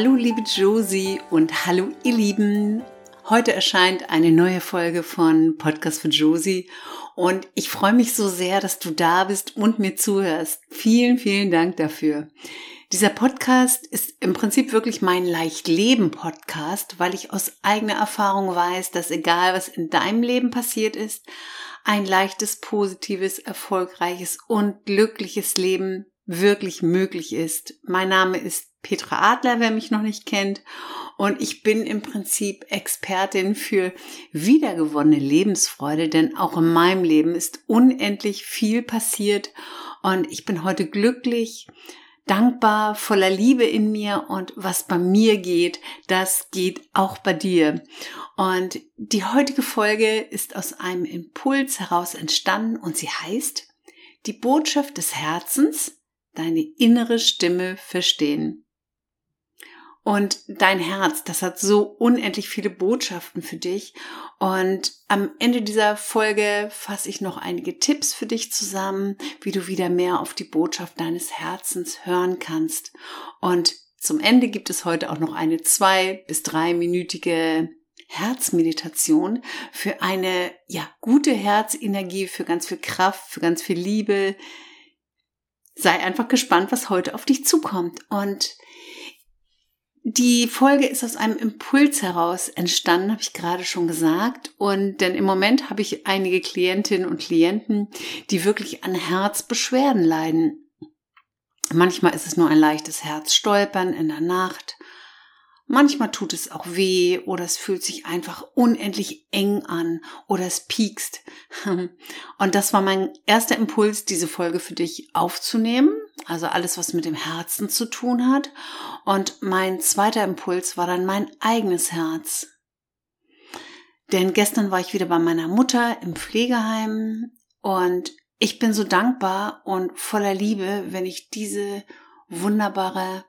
Hallo liebe Josie und hallo ihr Lieben. Heute erscheint eine neue Folge von Podcast für Josie und ich freue mich so sehr, dass du da bist und mir zuhörst. Vielen, vielen Dank dafür. Dieser Podcast ist im Prinzip wirklich mein Leichtleben-Podcast, weil ich aus eigener Erfahrung weiß, dass egal was in deinem Leben passiert ist, ein leichtes, positives, erfolgreiches und glückliches Leben wirklich möglich ist. Mein Name ist Petra Adler, wer mich noch nicht kennt. Und ich bin im Prinzip Expertin für wiedergewonnene Lebensfreude, denn auch in meinem Leben ist unendlich viel passiert. Und ich bin heute glücklich, dankbar, voller Liebe in mir und was bei mir geht, das geht auch bei dir. Und die heutige Folge ist aus einem Impuls heraus entstanden und sie heißt Die Botschaft des Herzens, deine innere Stimme verstehen. Und dein Herz, das hat so unendlich viele Botschaften für dich. Und am Ende dieser Folge fasse ich noch einige Tipps für dich zusammen, wie du wieder mehr auf die Botschaft deines Herzens hören kannst. Und zum Ende gibt es heute auch noch eine zwei bis dreiminütige Herzmeditation für eine, ja, gute Herzenergie, für ganz viel Kraft, für ganz viel Liebe. Sei einfach gespannt, was heute auf dich zukommt. Und die Folge ist aus einem Impuls heraus entstanden, habe ich gerade schon gesagt. Und denn im Moment habe ich einige Klientinnen und Klienten, die wirklich an Herzbeschwerden leiden. Manchmal ist es nur ein leichtes Herzstolpern in der Nacht. Manchmal tut es auch weh oder es fühlt sich einfach unendlich eng an oder es piekst. Und das war mein erster Impuls, diese Folge für dich aufzunehmen. Also alles, was mit dem Herzen zu tun hat. Und mein zweiter Impuls war dann mein eigenes Herz. Denn gestern war ich wieder bei meiner Mutter im Pflegeheim und ich bin so dankbar und voller Liebe, wenn ich diese wunderbare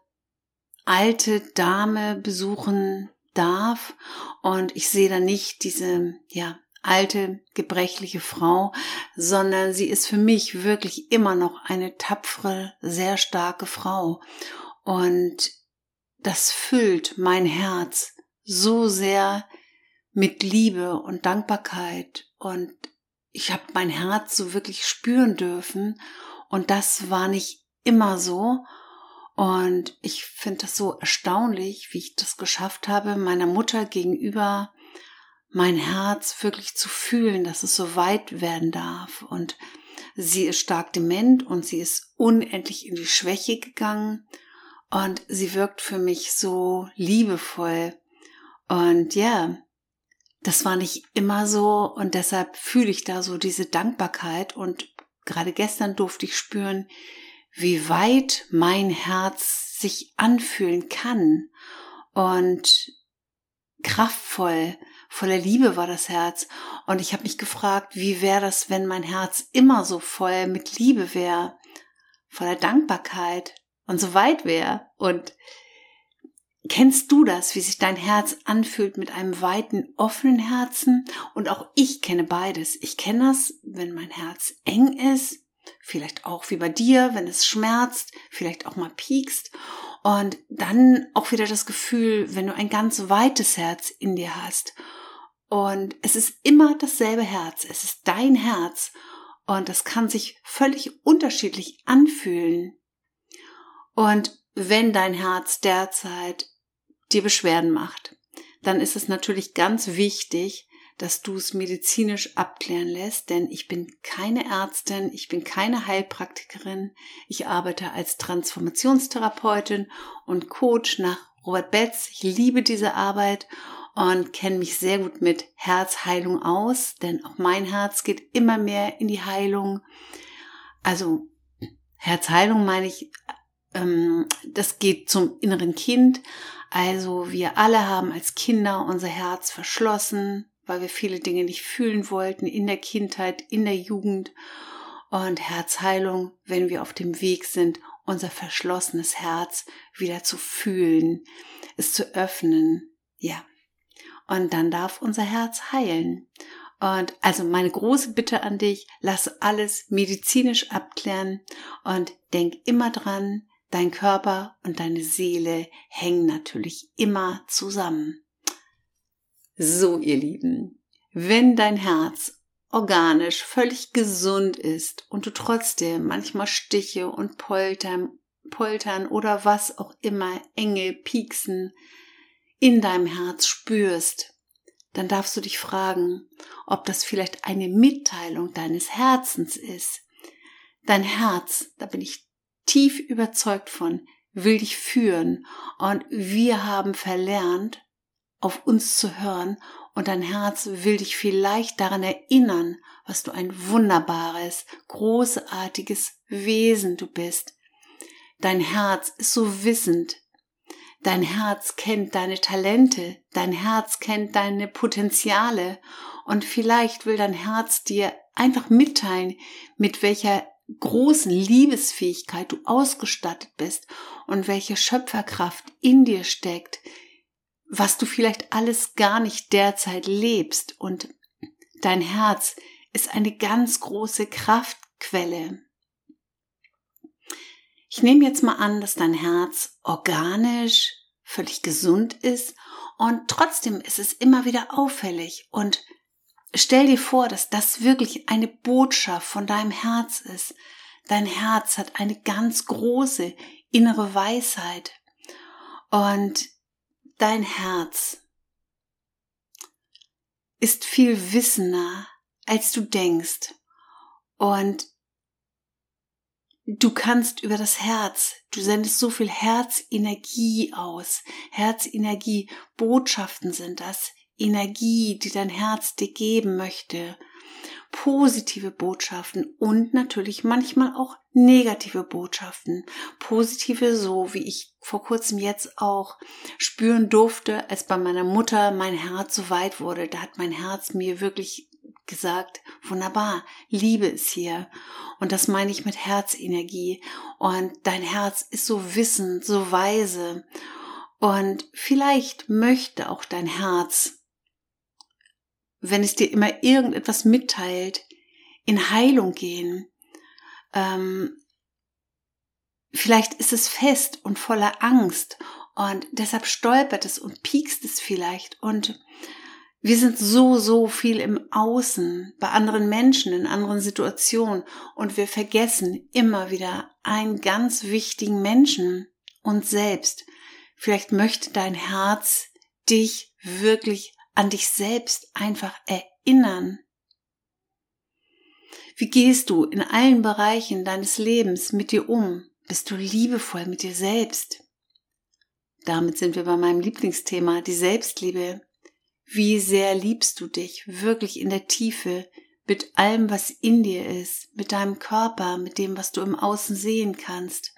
alte Dame besuchen darf. Und ich sehe da nicht diese, ja, alte, gebrechliche Frau, sondern sie ist für mich wirklich immer noch eine tapfere, sehr starke Frau. Und das füllt mein Herz so sehr mit Liebe und Dankbarkeit. Und ich habe mein Herz so wirklich spüren dürfen. Und das war nicht immer so und ich finde das so erstaunlich, wie ich das geschafft habe, meiner Mutter gegenüber mein Herz wirklich zu fühlen, dass es so weit werden darf. Und sie ist stark dement und sie ist unendlich in die Schwäche gegangen. Und sie wirkt für mich so liebevoll. Und ja, das war nicht immer so und deshalb fühle ich da so diese Dankbarkeit und gerade gestern durfte ich spüren, wie weit mein Herz sich anfühlen kann und kraftvoll, voller Liebe war das Herz. Und ich habe mich gefragt, wie wäre das, wenn mein Herz immer so voll mit Liebe wäre, voller Dankbarkeit und so weit wäre. Und kennst du das, wie sich dein Herz anfühlt mit einem weiten, offenen Herzen? Und auch ich kenne beides. Ich kenne das, wenn mein Herz eng ist Vielleicht auch wie bei dir, wenn es schmerzt, vielleicht auch mal piekst. Und dann auch wieder das Gefühl, wenn du ein ganz weites Herz in dir hast. Und es ist immer dasselbe Herz. Es ist dein Herz. Und das kann sich völlig unterschiedlich anfühlen. Und wenn dein Herz derzeit dir Beschwerden macht, dann ist es natürlich ganz wichtig, dass du es medizinisch abklären lässt, denn ich bin keine Ärztin, ich bin keine Heilpraktikerin, ich arbeite als Transformationstherapeutin und Coach nach Robert Betz. Ich liebe diese Arbeit und kenne mich sehr gut mit Herzheilung aus, denn auch mein Herz geht immer mehr in die Heilung. Also Herzheilung meine ich, ähm, das geht zum inneren Kind. Also wir alle haben als Kinder unser Herz verschlossen, weil wir viele Dinge nicht fühlen wollten in der Kindheit, in der Jugend. Und Herzheilung, wenn wir auf dem Weg sind, unser verschlossenes Herz wieder zu fühlen, es zu öffnen. Ja. Und dann darf unser Herz heilen. Und also meine große Bitte an dich, lass alles medizinisch abklären und denk immer dran, dein Körper und deine Seele hängen natürlich immer zusammen. So, ihr Lieben, wenn dein Herz organisch völlig gesund ist und du trotzdem manchmal Stiche und Poltern, Poltern oder was auch immer, enge Pieksen in deinem Herz spürst, dann darfst du dich fragen, ob das vielleicht eine Mitteilung deines Herzens ist. Dein Herz, da bin ich tief überzeugt von, will dich führen und wir haben verlernt, auf uns zu hören und dein Herz will dich vielleicht daran erinnern, was du ein wunderbares, großartiges Wesen du bist. Dein Herz ist so wissend. Dein Herz kennt deine Talente, dein Herz kennt deine Potenziale und vielleicht will dein Herz dir einfach mitteilen, mit welcher großen Liebesfähigkeit du ausgestattet bist und welche Schöpferkraft in dir steckt, was du vielleicht alles gar nicht derzeit lebst und dein Herz ist eine ganz große Kraftquelle. Ich nehme jetzt mal an, dass dein Herz organisch, völlig gesund ist und trotzdem ist es immer wieder auffällig und stell dir vor, dass das wirklich eine Botschaft von deinem Herz ist. Dein Herz hat eine ganz große innere Weisheit und Dein Herz ist viel wissender, als du denkst. Und du kannst über das Herz, du sendest so viel Herzenergie aus. Herzenergie, Botschaften sind das. Energie, die dein Herz dir geben möchte positive Botschaften und natürlich manchmal auch negative Botschaften. Positive, so wie ich vor kurzem jetzt auch spüren durfte, als bei meiner Mutter mein Herz so weit wurde. Da hat mein Herz mir wirklich gesagt, wunderbar, Liebe ist hier. Und das meine ich mit Herzenergie. Und dein Herz ist so wissend, so weise. Und vielleicht möchte auch dein Herz wenn es dir immer irgendetwas mitteilt, in Heilung gehen. Ähm, vielleicht ist es fest und voller Angst und deshalb stolpert es und piekst es vielleicht und wir sind so, so viel im Außen, bei anderen Menschen, in anderen Situationen und wir vergessen immer wieder einen ganz wichtigen Menschen, uns selbst. Vielleicht möchte dein Herz dich wirklich an dich selbst einfach erinnern. Wie gehst du in allen Bereichen deines Lebens mit dir um? Bist du liebevoll mit dir selbst? Damit sind wir bei meinem Lieblingsthema, die Selbstliebe. Wie sehr liebst du dich wirklich in der Tiefe mit allem, was in dir ist, mit deinem Körper, mit dem, was du im Außen sehen kannst?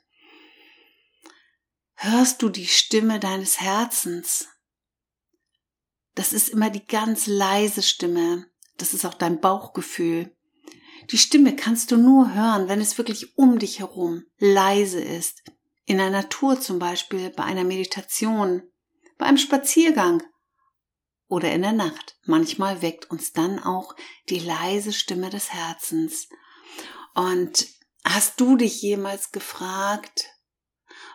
Hörst du die Stimme deines Herzens? Das ist immer die ganz leise Stimme. Das ist auch dein Bauchgefühl. Die Stimme kannst du nur hören, wenn es wirklich um dich herum leise ist. In der Natur zum Beispiel, bei einer Meditation, bei einem Spaziergang oder in der Nacht. Manchmal weckt uns dann auch die leise Stimme des Herzens. Und hast du dich jemals gefragt,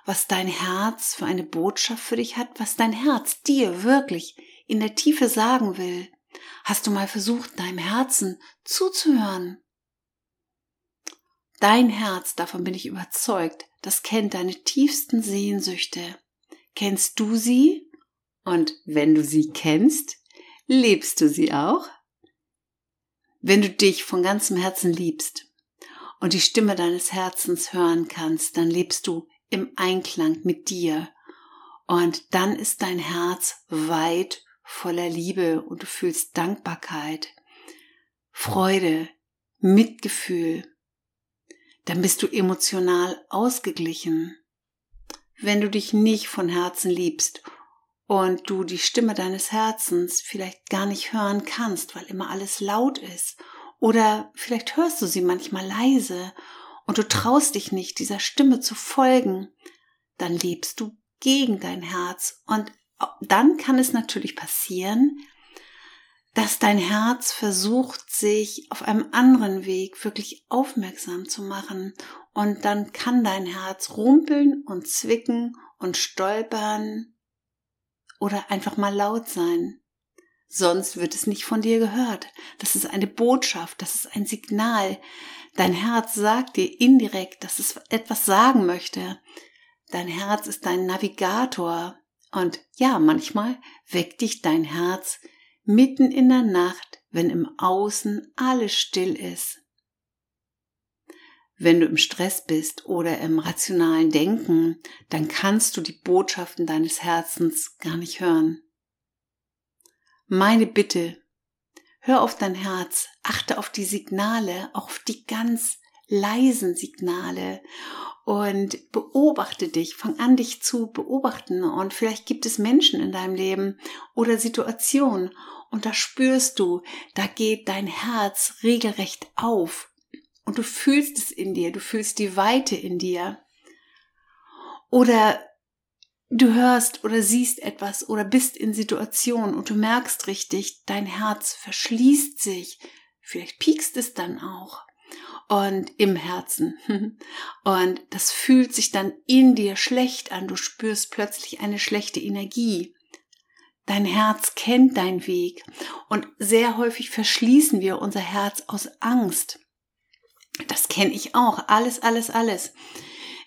was dein Herz für eine Botschaft für dich hat, was dein Herz dir wirklich in der Tiefe sagen will. Hast du mal versucht, deinem Herzen zuzuhören? Dein Herz, davon bin ich überzeugt, das kennt deine tiefsten Sehnsüchte. Kennst du sie? Und wenn du sie kennst, lebst du sie auch? Wenn du dich von ganzem Herzen liebst und die Stimme deines Herzens hören kannst, dann lebst du im Einklang mit dir und dann ist dein Herz weit voller Liebe und du fühlst Dankbarkeit, Freude, Mitgefühl, dann bist du emotional ausgeglichen. Wenn du dich nicht von Herzen liebst und du die Stimme deines Herzens vielleicht gar nicht hören kannst, weil immer alles laut ist, oder vielleicht hörst du sie manchmal leise und du traust dich nicht, dieser Stimme zu folgen, dann lebst du gegen dein Herz und dann kann es natürlich passieren, dass dein Herz versucht, sich auf einem anderen Weg wirklich aufmerksam zu machen und dann kann dein Herz rumpeln und zwicken und stolpern oder einfach mal laut sein. Sonst wird es nicht von dir gehört. Das ist eine Botschaft, das ist ein Signal. Dein Herz sagt dir indirekt, dass es etwas sagen möchte. Dein Herz ist dein Navigator. Und ja, manchmal weckt dich dein Herz mitten in der Nacht, wenn im Außen alles still ist. Wenn du im Stress bist oder im rationalen Denken, dann kannst du die Botschaften deines Herzens gar nicht hören. Meine Bitte, hör auf dein Herz, achte auf die Signale, auf die ganz leisen Signale und beobachte dich, fang an dich zu beobachten und vielleicht gibt es Menschen in deinem Leben oder Situationen und da spürst du, da geht dein Herz regelrecht auf und du fühlst es in dir, du fühlst die Weite in dir. Oder du hörst oder siehst etwas oder bist in Situationen und du merkst richtig, dein Herz verschließt sich. Vielleicht piekst es dann auch. Und im Herzen. Und das fühlt sich dann in dir schlecht an. Du spürst plötzlich eine schlechte Energie. Dein Herz kennt deinen Weg. Und sehr häufig verschließen wir unser Herz aus Angst. Das kenne ich auch. Alles, alles, alles.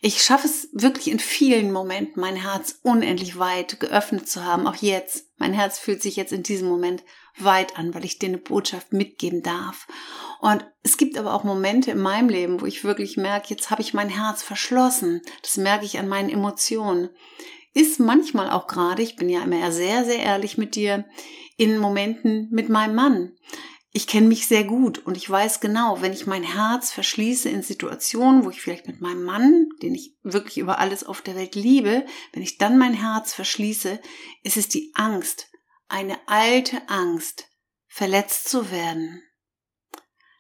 Ich schaffe es wirklich in vielen Momenten, mein Herz unendlich weit geöffnet zu haben. Auch jetzt. Mein Herz fühlt sich jetzt in diesem Moment weit an, weil ich dir eine Botschaft mitgeben darf. Und es gibt aber auch Momente in meinem Leben, wo ich wirklich merke, jetzt habe ich mein Herz verschlossen. Das merke ich an meinen Emotionen. Ist manchmal auch gerade, ich bin ja immer sehr, sehr ehrlich mit dir, in Momenten mit meinem Mann ich kenne mich sehr gut und ich weiß genau, wenn ich mein Herz verschließe in Situationen, wo ich vielleicht mit meinem Mann, den ich wirklich über alles auf der Welt liebe, wenn ich dann mein Herz verschließe, ist es die Angst, eine alte Angst, verletzt zu werden.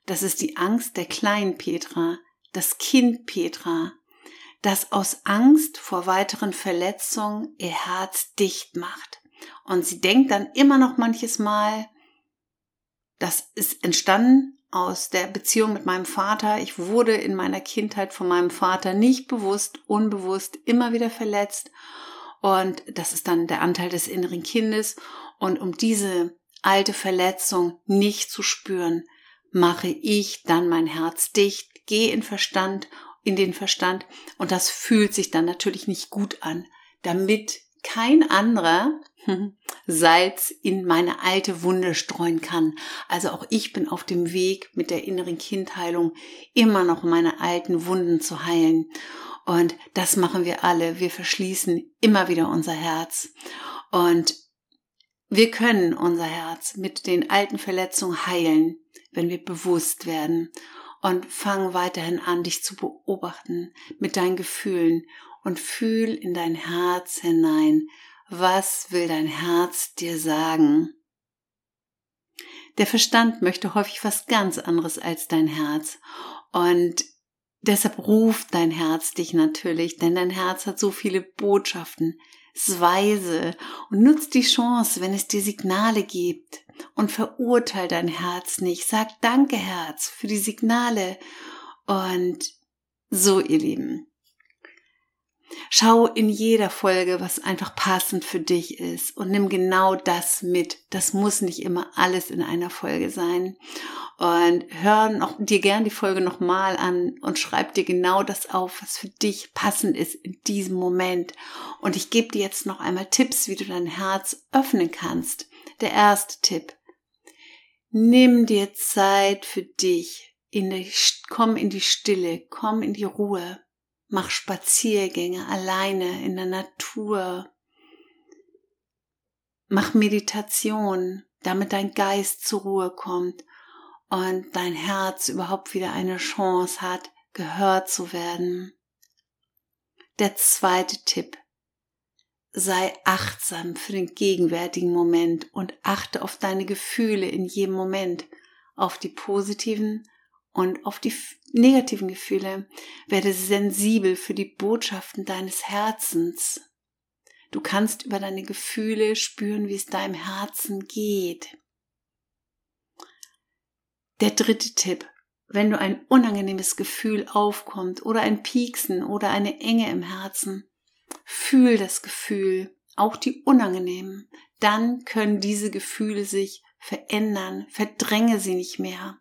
Das ist die Angst der kleinen Petra, das Kind Petra, das aus Angst vor weiteren Verletzungen ihr Herz dicht macht. Und sie denkt dann immer noch manches Mal, das ist entstanden aus der Beziehung mit meinem Vater. Ich wurde in meiner Kindheit von meinem Vater nicht bewusst, unbewusst immer wieder verletzt. Und das ist dann der Anteil des inneren Kindes. Und um diese alte Verletzung nicht zu spüren, mache ich dann mein Herz dicht, gehe in Verstand, in den Verstand. Und das fühlt sich dann natürlich nicht gut an, damit kein anderer Salz in meine alte Wunde streuen kann. Also auch ich bin auf dem Weg mit der inneren Kindheilung immer noch meine alten Wunden zu heilen. Und das machen wir alle. Wir verschließen immer wieder unser Herz. Und wir können unser Herz mit den alten Verletzungen heilen, wenn wir bewusst werden. Und fang weiterhin an, dich zu beobachten mit deinen Gefühlen und fühl in dein Herz hinein. Was will dein Herz dir sagen? Der Verstand möchte häufig was ganz anderes als dein Herz. Und deshalb ruft dein Herz dich natürlich, denn dein Herz hat so viele Botschaften. Ist weise und nutzt die Chance, wenn es dir Signale gibt. Und verurteil dein Herz nicht. Sag Danke, Herz, für die Signale. Und so, ihr Lieben, Schau in jeder Folge, was einfach passend für dich ist und nimm genau das mit. Das muss nicht immer alles in einer Folge sein. Und hör noch, dir gern die Folge nochmal an und schreib dir genau das auf, was für dich passend ist in diesem Moment. Und ich gebe dir jetzt noch einmal Tipps, wie du dein Herz öffnen kannst. Der erste Tipp. Nimm dir Zeit für dich. In die, komm in die Stille, komm in die Ruhe. Mach Spaziergänge alleine in der Natur. Mach Meditation, damit dein Geist zur Ruhe kommt und dein Herz überhaupt wieder eine Chance hat, gehört zu werden. Der zweite Tipp. Sei achtsam für den gegenwärtigen Moment und achte auf deine Gefühle in jedem Moment, auf die positiven und auf die negativen Gefühle. Werde sensibel für die Botschaften deines Herzens. Du kannst über deine Gefühle spüren, wie es deinem Herzen geht. Der dritte Tipp. wenn du ein unangenehmes Gefühl aufkommt oder ein Pieksen oder eine Enge im Herzen, fühl das Gefühl, auch die unangenehmen. Dann können diese Gefühle sich verändern, verdränge sie nicht mehr.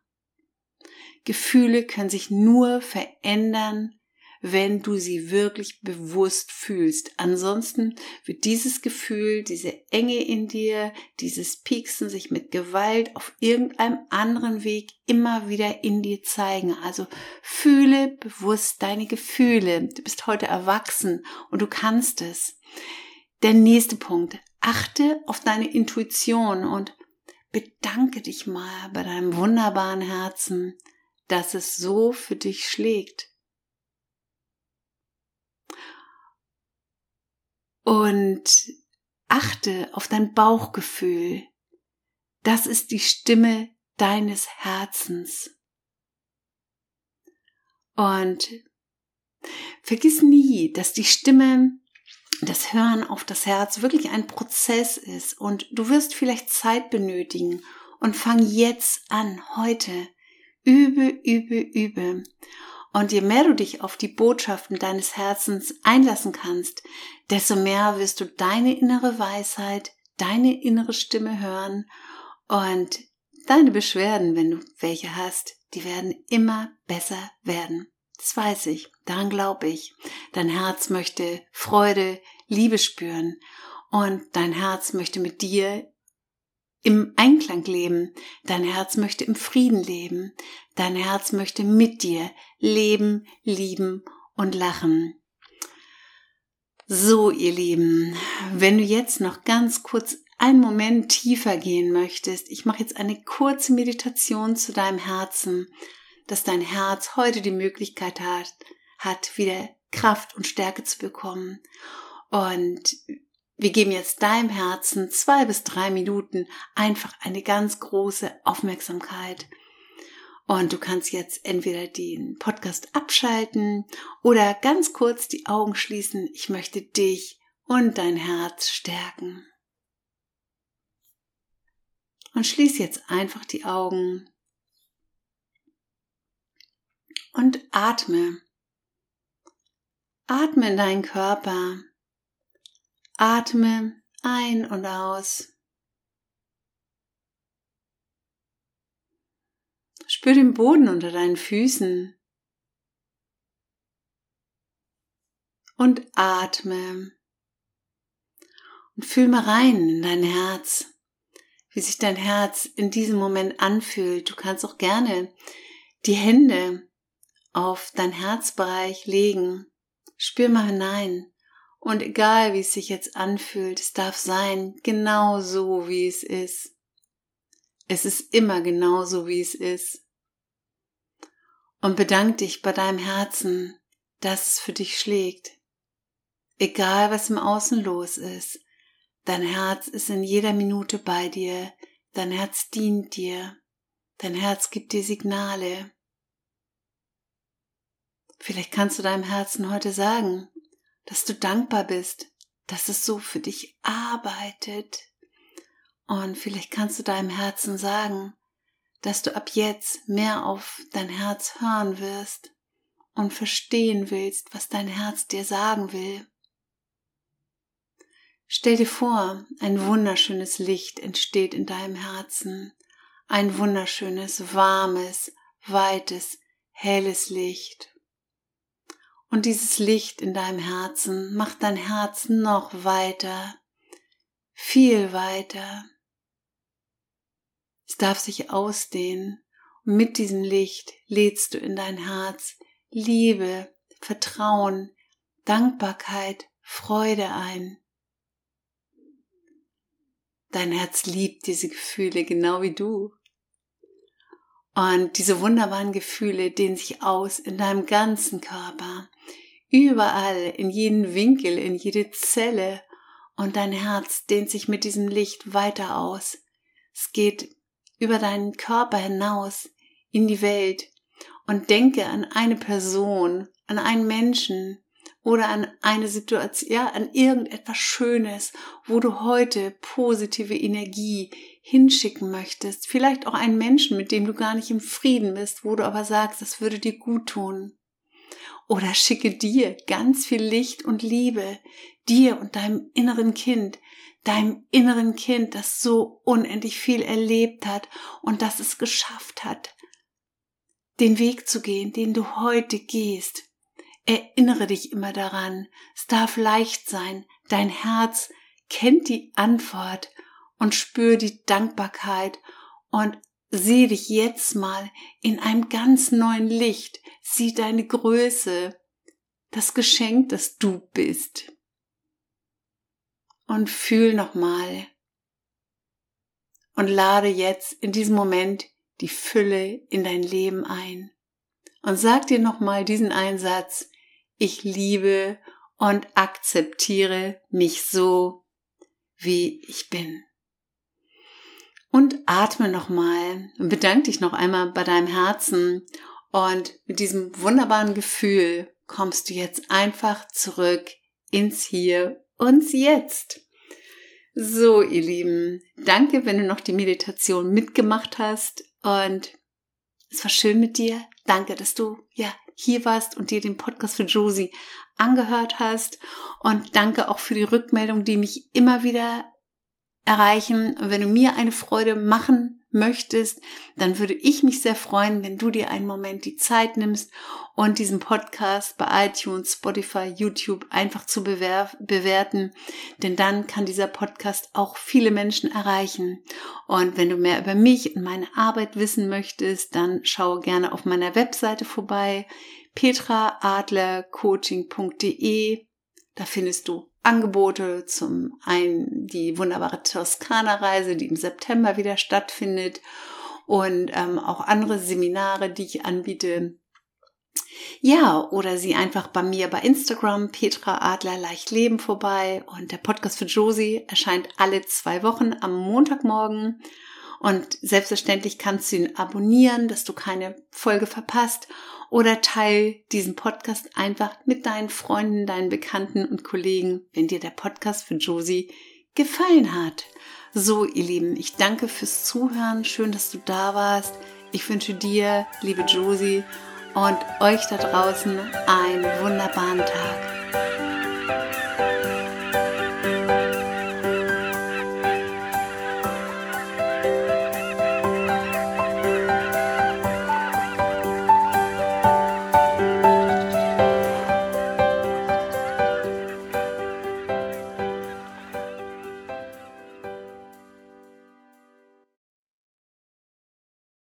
Gefühle können sich nur verändern, wenn du sie wirklich bewusst fühlst. Ansonsten wird dieses Gefühl, diese Enge in dir, dieses Pieksen sich mit Gewalt auf irgendeinem anderen Weg immer wieder in dir zeigen. Also fühle bewusst deine Gefühle. Du bist heute erwachsen und du kannst es. Der nächste Punkt. Achte auf deine Intuition und bedanke dich mal bei deinem wunderbaren Herzen, dass es so für dich schlägt. und achte auf dein Bauchgefühl. Das ist die Stimme deines Herzens. Und vergiss nie, dass die Stimme, das Hören auf das Herz wirklich ein Prozess ist und du wirst vielleicht Zeit benötigen und fang jetzt an, heute. Übe, übe, übe. Und je mehr du dich auf die Botschaften deines Herzens einlassen kannst, desto mehr wirst du deine innere Weisheit, deine innere Stimme hören und deine Beschwerden, wenn du welche hast, die werden immer besser werden. Das weiß ich, daran glaube ich. Dein Herz möchte Freude, Liebe spüren und dein Herz möchte mit dir im Einklang leben. Dein Herz möchte im Frieden leben. Dein Herz möchte mit dir leben, lieben und lachen. So, ihr Lieben, wenn du jetzt noch ganz kurz einen Moment tiefer gehen möchtest, ich mache jetzt eine kurze Meditation zu deinem Herzen, dass dein Herz heute die Möglichkeit hat, hat wieder Kraft und Stärke zu bekommen. Und wir geben jetzt deinem Herzen zwei bis drei Minuten einfach eine ganz große Aufmerksamkeit. Und du kannst jetzt entweder den Podcast abschalten oder ganz kurz die Augen schließen. Ich möchte dich und dein Herz stärken. Und schließ jetzt einfach die Augen und atme. Atme in deinen Körper Atme ein und aus. Spür den Boden unter deinen Füßen. Und atme. Und fühl mal rein in dein Herz, wie sich dein Herz in diesem Moment anfühlt. Du kannst auch gerne die Hände auf dein Herzbereich legen. Spür mal hinein. Und egal wie es sich jetzt anfühlt, es darf sein, genau so wie es ist. Es ist immer genau so wie es ist. Und bedank dich bei deinem Herzen, dass es für dich schlägt. Egal was im Außen los ist, dein Herz ist in jeder Minute bei dir, dein Herz dient dir, dein Herz gibt dir Signale. Vielleicht kannst du deinem Herzen heute sagen, dass du dankbar bist, dass es so für dich arbeitet. Und vielleicht kannst du deinem Herzen sagen, dass du ab jetzt mehr auf dein Herz hören wirst und verstehen willst, was dein Herz dir sagen will. Stell dir vor, ein wunderschönes Licht entsteht in deinem Herzen, ein wunderschönes, warmes, weites, helles Licht. Und dieses Licht in deinem Herzen macht dein Herz noch weiter, viel weiter. Es darf sich ausdehnen und mit diesem Licht lädst du in dein Herz Liebe, Vertrauen, Dankbarkeit, Freude ein. Dein Herz liebt diese Gefühle genau wie du. Und diese wunderbaren Gefühle dehnen sich aus in deinem ganzen Körper überall, in jeden Winkel, in jede Zelle. Und dein Herz dehnt sich mit diesem Licht weiter aus. Es geht über deinen Körper hinaus in die Welt und denke an eine Person, an einen Menschen oder an eine Situation, ja, an irgendetwas Schönes, wo du heute positive Energie hinschicken möchtest. Vielleicht auch einen Menschen, mit dem du gar nicht im Frieden bist, wo du aber sagst, das würde dir gut tun. Oder schicke dir ganz viel Licht und Liebe, dir und deinem inneren Kind, deinem inneren Kind, das so unendlich viel erlebt hat und das es geschafft hat, den Weg zu gehen, den du heute gehst. Erinnere dich immer daran, es darf leicht sein, dein Herz kennt die Antwort und spür die Dankbarkeit und sieh dich jetzt mal in einem ganz neuen Licht, sieh deine Größe, das Geschenk, das du bist. Und fühl nochmal und lade jetzt in diesem Moment die Fülle in dein Leben ein. Und sag dir nochmal diesen Einsatz, ich liebe und akzeptiere mich so, wie ich bin. Und atme nochmal und bedank dich noch einmal bei deinem Herzen und mit diesem wunderbaren Gefühl kommst du jetzt einfach zurück ins Hier und Jetzt. So, ihr Lieben, danke, wenn du noch die Meditation mitgemacht hast und es war schön mit dir. Danke, dass du ja hier warst und dir den Podcast für Josie angehört hast und danke auch für die Rückmeldung, die mich immer wieder erreichen. Und wenn du mir eine Freude machen möchtest, dann würde ich mich sehr freuen, wenn du dir einen Moment die Zeit nimmst und diesen Podcast bei iTunes, Spotify, YouTube einfach zu bewerten, denn dann kann dieser Podcast auch viele Menschen erreichen. Und wenn du mehr über mich und meine Arbeit wissen möchtest, dann schaue gerne auf meiner Webseite vorbei, petraadlercoaching.de. Da findest du Angebote, zum einen die wunderbare Toskana-Reise, die im September wieder stattfindet und ähm, auch andere Seminare, die ich anbiete. Ja, oder sie einfach bei mir bei Instagram, Petra Adler Leicht Leben vorbei und der Podcast für Josie erscheint alle zwei Wochen am Montagmorgen und selbstverständlich kannst du ihn abonnieren, dass du keine Folge verpasst oder teil diesen Podcast einfach mit deinen Freunden, deinen Bekannten und Kollegen, wenn dir der Podcast für Josie gefallen hat. So, ihr Lieben, ich danke fürs Zuhören. Schön, dass du da warst. Ich wünsche dir, liebe Josie, und euch da draußen einen wunderbaren Tag.